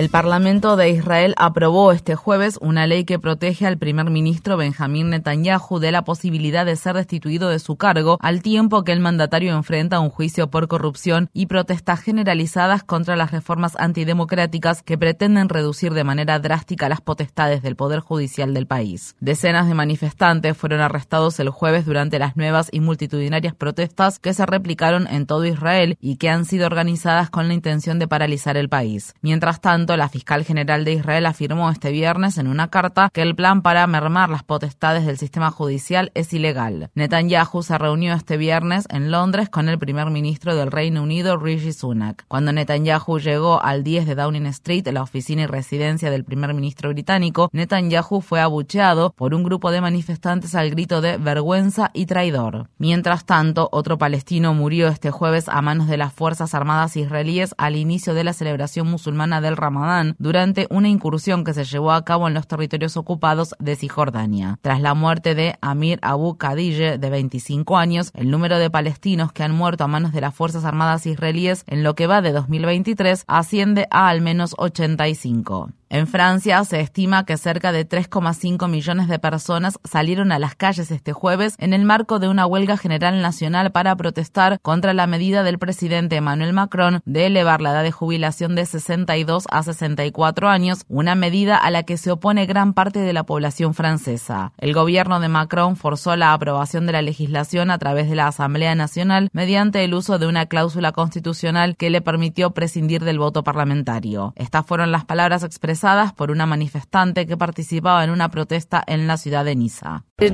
El Parlamento de Israel aprobó este jueves una ley que protege al primer ministro Benjamín Netanyahu de la posibilidad de ser destituido de su cargo al tiempo que el mandatario enfrenta un juicio por corrupción y protestas generalizadas contra las reformas antidemocráticas que pretenden reducir de manera drástica las potestades del Poder Judicial del país. Decenas de manifestantes fueron arrestados el jueves durante las nuevas y multitudinarias protestas que se replicaron en todo Israel y que han sido organizadas con la intención de paralizar el país. Mientras tanto, la fiscal general de Israel afirmó este viernes en una carta que el plan para mermar las potestades del sistema judicial es ilegal. Netanyahu se reunió este viernes en Londres con el primer ministro del Reino Unido, Rishi Sunak. Cuando Netanyahu llegó al 10 de Downing Street, la oficina y residencia del primer ministro británico, Netanyahu fue abucheado por un grupo de manifestantes al grito de vergüenza y traidor. Mientras tanto, otro palestino murió este jueves a manos de las Fuerzas Armadas israelíes al inicio de la celebración musulmana del Ramadán durante una incursión que se llevó a cabo en los territorios ocupados de Cisjordania. Tras la muerte de Amir Abu Khadije, de 25 años, el número de palestinos que han muerto a manos de las Fuerzas Armadas israelíes en lo que va de 2023 asciende a al menos 85. En Francia se estima que cerca de 3,5 millones de personas salieron a las calles este jueves en el marco de una huelga general nacional para protestar contra la medida del presidente Emmanuel Macron de elevar la edad de jubilación de 62 a 64 años, una medida a la que se opone gran parte de la población francesa. El gobierno de Macron forzó la aprobación de la legislación a través de la Asamblea Nacional mediante el uso de una cláusula constitucional que le permitió prescindir del voto parlamentario. Estas fueron las palabras expresadas por una manifestante que participaba en una protesta en la ciudad de Niza. Euh,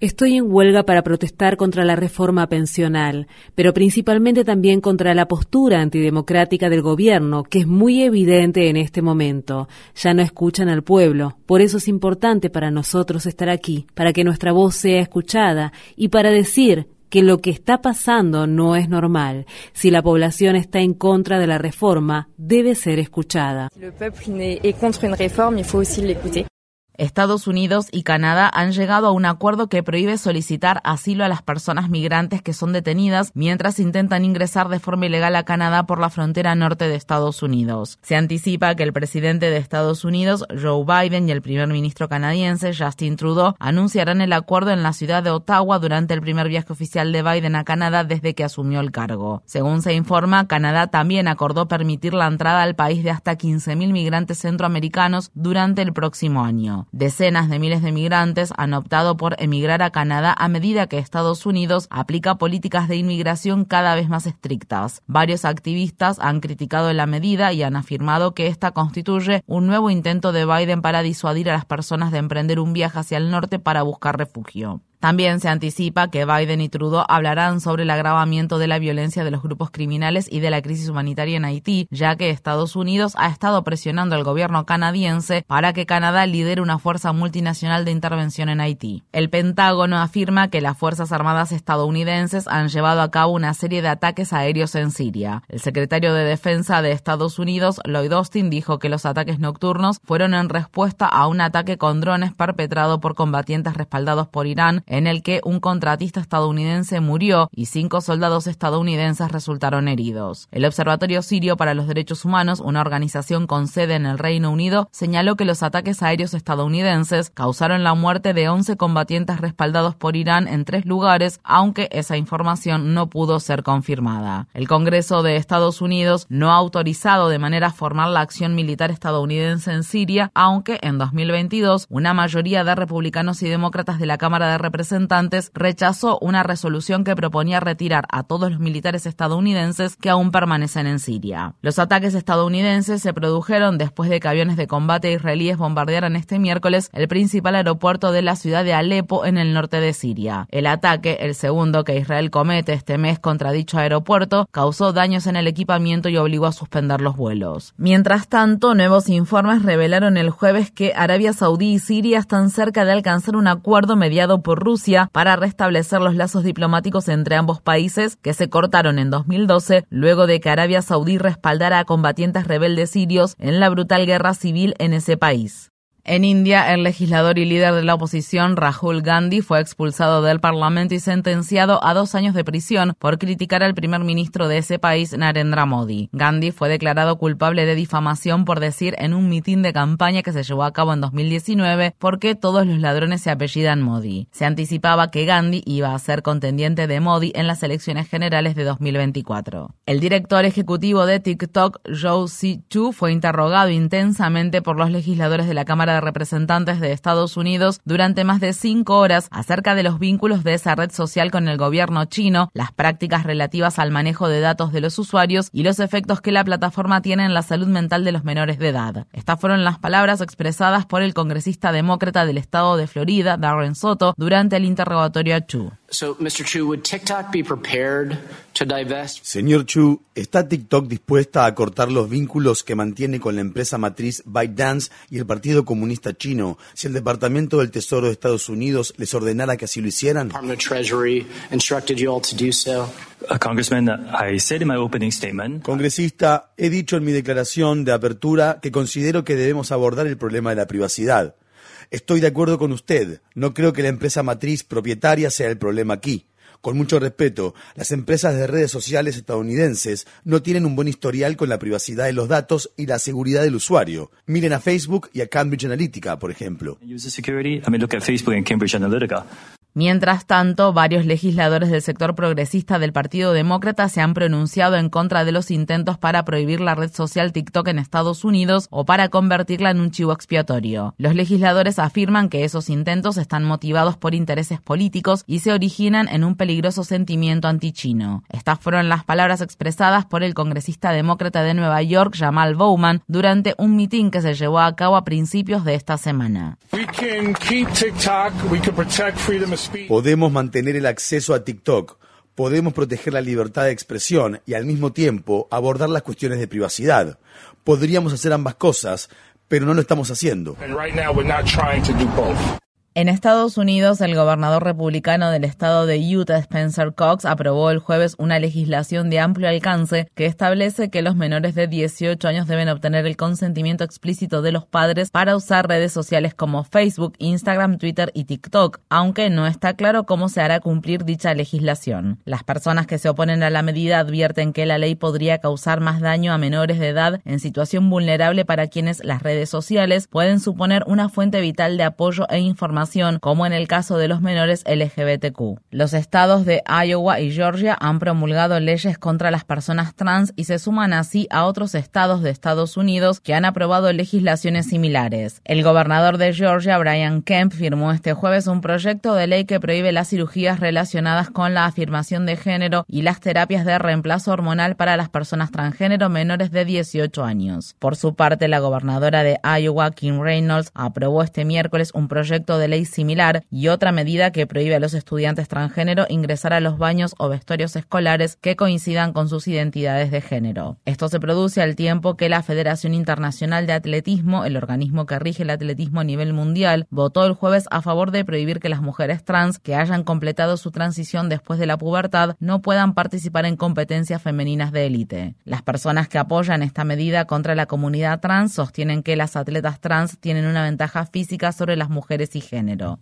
Estoy en huelga para protestar contra la reforma pensional, pero principalmente también contra la postura antidemocrática del gobierno, que es muy evidente en este momento. Ya no escuchan al pueblo. Por eso es importante para nosotros estar aquí, para que nuestra voz sea escuchada y para decir que lo que está pasando no es normal. Si la población está en contra de la reforma, debe ser escuchada. Estados Unidos y Canadá han llegado a un acuerdo que prohíbe solicitar asilo a las personas migrantes que son detenidas mientras intentan ingresar de forma ilegal a Canadá por la frontera norte de Estados Unidos. Se anticipa que el presidente de Estados Unidos, Joe Biden, y el primer ministro canadiense, Justin Trudeau, anunciarán el acuerdo en la ciudad de Ottawa durante el primer viaje oficial de Biden a Canadá desde que asumió el cargo. Según se informa, Canadá también acordó permitir la entrada al país de hasta 15.000 migrantes centroamericanos durante el próximo año. Decenas de miles de migrantes han optado por emigrar a Canadá a medida que Estados Unidos aplica políticas de inmigración cada vez más estrictas. Varios activistas han criticado la medida y han afirmado que esta constituye un nuevo intento de Biden para disuadir a las personas de emprender un viaje hacia el norte para buscar refugio. También se anticipa que Biden y Trudeau hablarán sobre el agravamiento de la violencia de los grupos criminales y de la crisis humanitaria en Haití, ya que Estados Unidos ha estado presionando al gobierno canadiense para que Canadá lidere una fuerza multinacional de intervención en Haití. El Pentágono afirma que las Fuerzas Armadas estadounidenses han llevado a cabo una serie de ataques aéreos en Siria. El secretario de Defensa de Estados Unidos, Lloyd Austin, dijo que los ataques nocturnos fueron en respuesta a un ataque con drones perpetrado por combatientes respaldados por Irán en el que un contratista estadounidense murió y cinco soldados estadounidenses resultaron heridos. El Observatorio Sirio para los Derechos Humanos, una organización con sede en el Reino Unido, señaló que los ataques aéreos estadounidenses causaron la muerte de 11 combatientes respaldados por Irán en tres lugares, aunque esa información no pudo ser confirmada. El Congreso de Estados Unidos no ha autorizado de manera formal la acción militar estadounidense en Siria, aunque en 2022 una mayoría de republicanos y demócratas de la Cámara de Representantes Representantes rechazó una resolución que proponía retirar a todos los militares estadounidenses que aún permanecen en Siria. Los ataques estadounidenses se produjeron después de que aviones de combate israelíes bombardearan este miércoles el principal aeropuerto de la ciudad de Alepo en el norte de Siria. El ataque, el segundo que Israel comete este mes contra dicho aeropuerto, causó daños en el equipamiento y obligó a suspender los vuelos. Mientras tanto, nuevos informes revelaron el jueves que Arabia Saudí y Siria están cerca de alcanzar un acuerdo mediado por Rusia para restablecer los lazos diplomáticos entre ambos países que se cortaron en 2012 luego de que Arabia Saudí respaldara a combatientes rebeldes sirios en la brutal guerra civil en ese país. En India, el legislador y líder de la oposición, Rahul Gandhi, fue expulsado del Parlamento y sentenciado a dos años de prisión por criticar al primer ministro de ese país, Narendra Modi. Gandhi fue declarado culpable de difamación por decir en un mitin de campaña que se llevó a cabo en 2019 porque todos los ladrones se apellidan Modi. Se anticipaba que Gandhi iba a ser contendiente de Modi en las elecciones generales de 2024. El director ejecutivo de TikTok, Joe Si Chu, fue interrogado intensamente por los legisladores de la Cámara de representantes de Estados Unidos durante más de cinco horas acerca de los vínculos de esa red social con el gobierno chino, las prácticas relativas al manejo de datos de los usuarios y los efectos que la plataforma tiene en la salud mental de los menores de edad. Estas fueron las palabras expresadas por el congresista demócrata del estado de Florida, Darren Soto, durante el interrogatorio a Chu. Señor Chu, ¿está TikTok dispuesta a cortar los vínculos que mantiene con la empresa matriz ByteDance y el Partido Comunista Chino si el Departamento del Tesoro de Estados Unidos les ordenara que así lo hicieran? Congresista, he dicho en mi declaración de apertura que considero que debemos abordar el problema de la privacidad. Estoy de acuerdo con usted. No creo que la empresa matriz propietaria sea el problema aquí. Con mucho respeto, las empresas de redes sociales estadounidenses no tienen un buen historial con la privacidad de los datos y la seguridad del usuario. Miren a Facebook y a Cambridge Analytica, por ejemplo. Mientras tanto, varios legisladores del sector progresista del Partido Demócrata se han pronunciado en contra de los intentos para prohibir la red social TikTok en Estados Unidos o para convertirla en un chivo expiatorio. Los legisladores afirman que esos intentos están motivados por intereses políticos y se originan en un peligroso sentimiento antichino. Estas fueron las palabras expresadas por el congresista demócrata de Nueva York, Jamal Bowman, durante un mitin que se llevó a cabo a principios de esta semana. Podemos mantener el acceso a TikTok, podemos proteger la libertad de expresión y al mismo tiempo abordar las cuestiones de privacidad. Podríamos hacer ambas cosas, pero no lo estamos haciendo. En Estados Unidos, el gobernador republicano del estado de Utah, Spencer Cox, aprobó el jueves una legislación de amplio alcance que establece que los menores de 18 años deben obtener el consentimiento explícito de los padres para usar redes sociales como Facebook, Instagram, Twitter y TikTok, aunque no está claro cómo se hará cumplir dicha legislación. Las personas que se oponen a la medida advierten que la ley podría causar más daño a menores de edad en situación vulnerable para quienes las redes sociales pueden suponer una fuente vital de apoyo e información como en el caso de los menores LGBTQ. Los estados de Iowa y Georgia han promulgado leyes contra las personas trans y se suman así a otros estados de Estados Unidos que han aprobado legislaciones similares. El gobernador de Georgia, Brian Kemp, firmó este jueves un proyecto de ley que prohíbe las cirugías relacionadas con la afirmación de género y las terapias de reemplazo hormonal para las personas transgénero menores de 18 años. Por su parte, la gobernadora de Iowa, Kim Reynolds, aprobó este miércoles un proyecto de ley similar y otra medida que prohíbe a los estudiantes transgénero ingresar a los baños o vestuarios escolares que coincidan con sus identidades de género. Esto se produce al tiempo que la Federación Internacional de Atletismo, el organismo que rige el atletismo a nivel mundial, votó el jueves a favor de prohibir que las mujeres trans que hayan completado su transición después de la pubertad no puedan participar en competencias femeninas de élite. Las personas que apoyan esta medida contra la comunidad trans sostienen que las atletas trans tienen una ventaja física sobre las mujeres y género.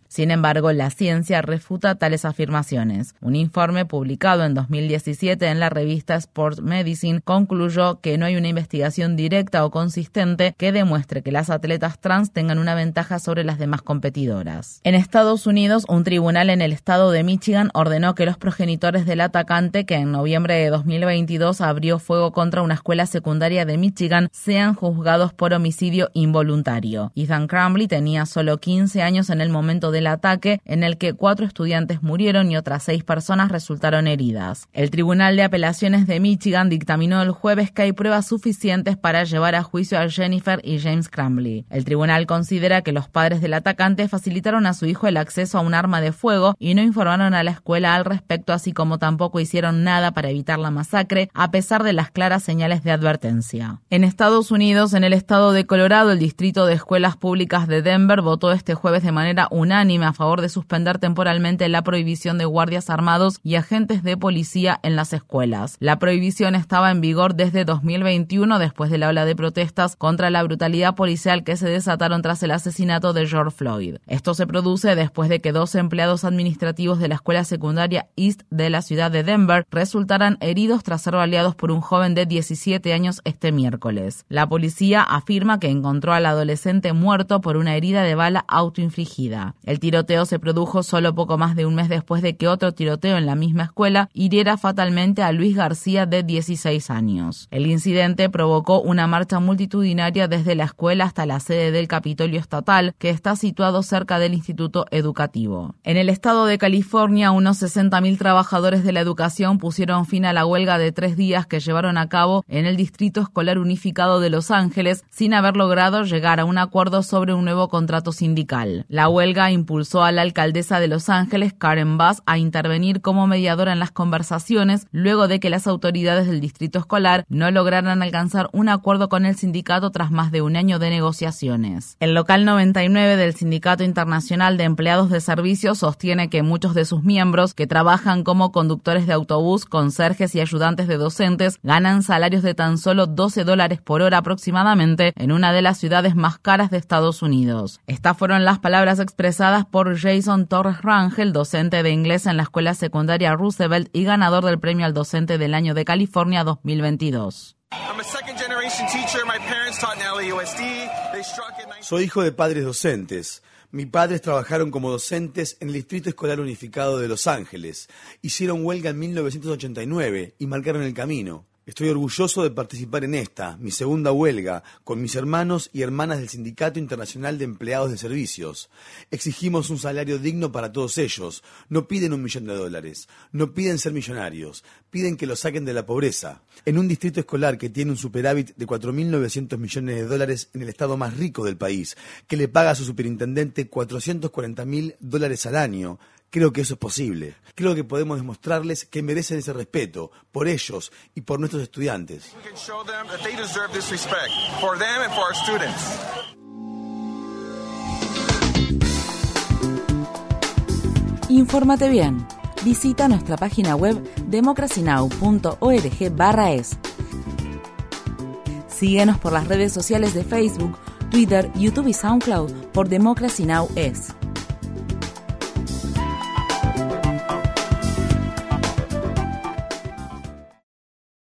Sin embargo, la ciencia refuta tales afirmaciones. Un informe publicado en 2017 en la revista Sports Medicine concluyó que no hay una investigación directa o consistente que demuestre que las atletas trans tengan una ventaja sobre las demás competidoras. En Estados Unidos, un tribunal en el estado de Michigan ordenó que los progenitores del atacante, que en noviembre de 2022 abrió fuego contra una escuela secundaria de Michigan, sean juzgados por homicidio involuntario. Ethan Crumbley tenía solo 15 años en el el momento del ataque, en el que cuatro estudiantes murieron y otras seis personas resultaron heridas. El Tribunal de Apelaciones de Michigan dictaminó el jueves que hay pruebas suficientes para llevar a juicio a Jennifer y James Crumbley. El tribunal considera que los padres del atacante facilitaron a su hijo el acceso a un arma de fuego y no informaron a la escuela al respecto, así como tampoco hicieron nada para evitar la masacre, a pesar de las claras señales de advertencia. En Estados Unidos, en el estado de Colorado, el Distrito de Escuelas Públicas de Denver votó este jueves de manera unánime a favor de suspender temporalmente la prohibición de guardias armados y agentes de policía en las escuelas. La prohibición estaba en vigor desde 2021 después de la ola de protestas contra la brutalidad policial que se desataron tras el asesinato de George Floyd. Esto se produce después de que dos empleados administrativos de la escuela secundaria East de la ciudad de Denver resultaran heridos tras ser baleados por un joven de 17 años este miércoles. La policía afirma que encontró al adolescente muerto por una herida de bala autoinfligida. El tiroteo se produjo solo poco más de un mes después de que otro tiroteo en la misma escuela hiriera fatalmente a Luis García de 16 años. El incidente provocó una marcha multitudinaria desde la escuela hasta la sede del Capitolio Estatal, que está situado cerca del Instituto Educativo. En el estado de California, unos 60.000 trabajadores de la educación pusieron fin a la huelga de tres días que llevaron a cabo en el Distrito Escolar Unificado de Los Ángeles sin haber logrado llegar a un acuerdo sobre un nuevo contrato sindical. La huelga impulsó a la alcaldesa de Los Ángeles, Karen Bass, a intervenir como mediadora en las conversaciones luego de que las autoridades del distrito escolar no lograran alcanzar un acuerdo con el sindicato tras más de un año de negociaciones. El local 99 del Sindicato Internacional de Empleados de Servicios sostiene que muchos de sus miembros que trabajan como conductores de autobús, conserjes y ayudantes de docentes ganan salarios de tan solo 12 dólares por hora aproximadamente en una de las ciudades más caras de Estados Unidos. Estas fueron las palabras expresadas por Jason Torres Rangel, docente de inglés en la escuela secundaria Roosevelt y ganador del premio al docente del año de California 2022. Soy hijo de padres docentes. Mis padres trabajaron como docentes en el Distrito Escolar Unificado de Los Ángeles. Hicieron huelga en 1989 y marcaron el camino. Estoy orgulloso de participar en esta, mi segunda huelga, con mis hermanos y hermanas del Sindicato Internacional de Empleados de Servicios. Exigimos un salario digno para todos ellos. No piden un millón de dólares, no piden ser millonarios, piden que los saquen de la pobreza. En un distrito escolar que tiene un superávit de 4.900 millones de dólares en el estado más rico del país, que le paga a su superintendente 440.000 dólares al año, Creo que eso es posible. Creo que podemos demostrarles que merecen ese respeto por ellos y por nuestros estudiantes. Infórmate bien. Visita nuestra página web democracynow.org/es. Síguenos por las redes sociales de Facebook, Twitter, YouTube y SoundCloud por Democracy Now! es.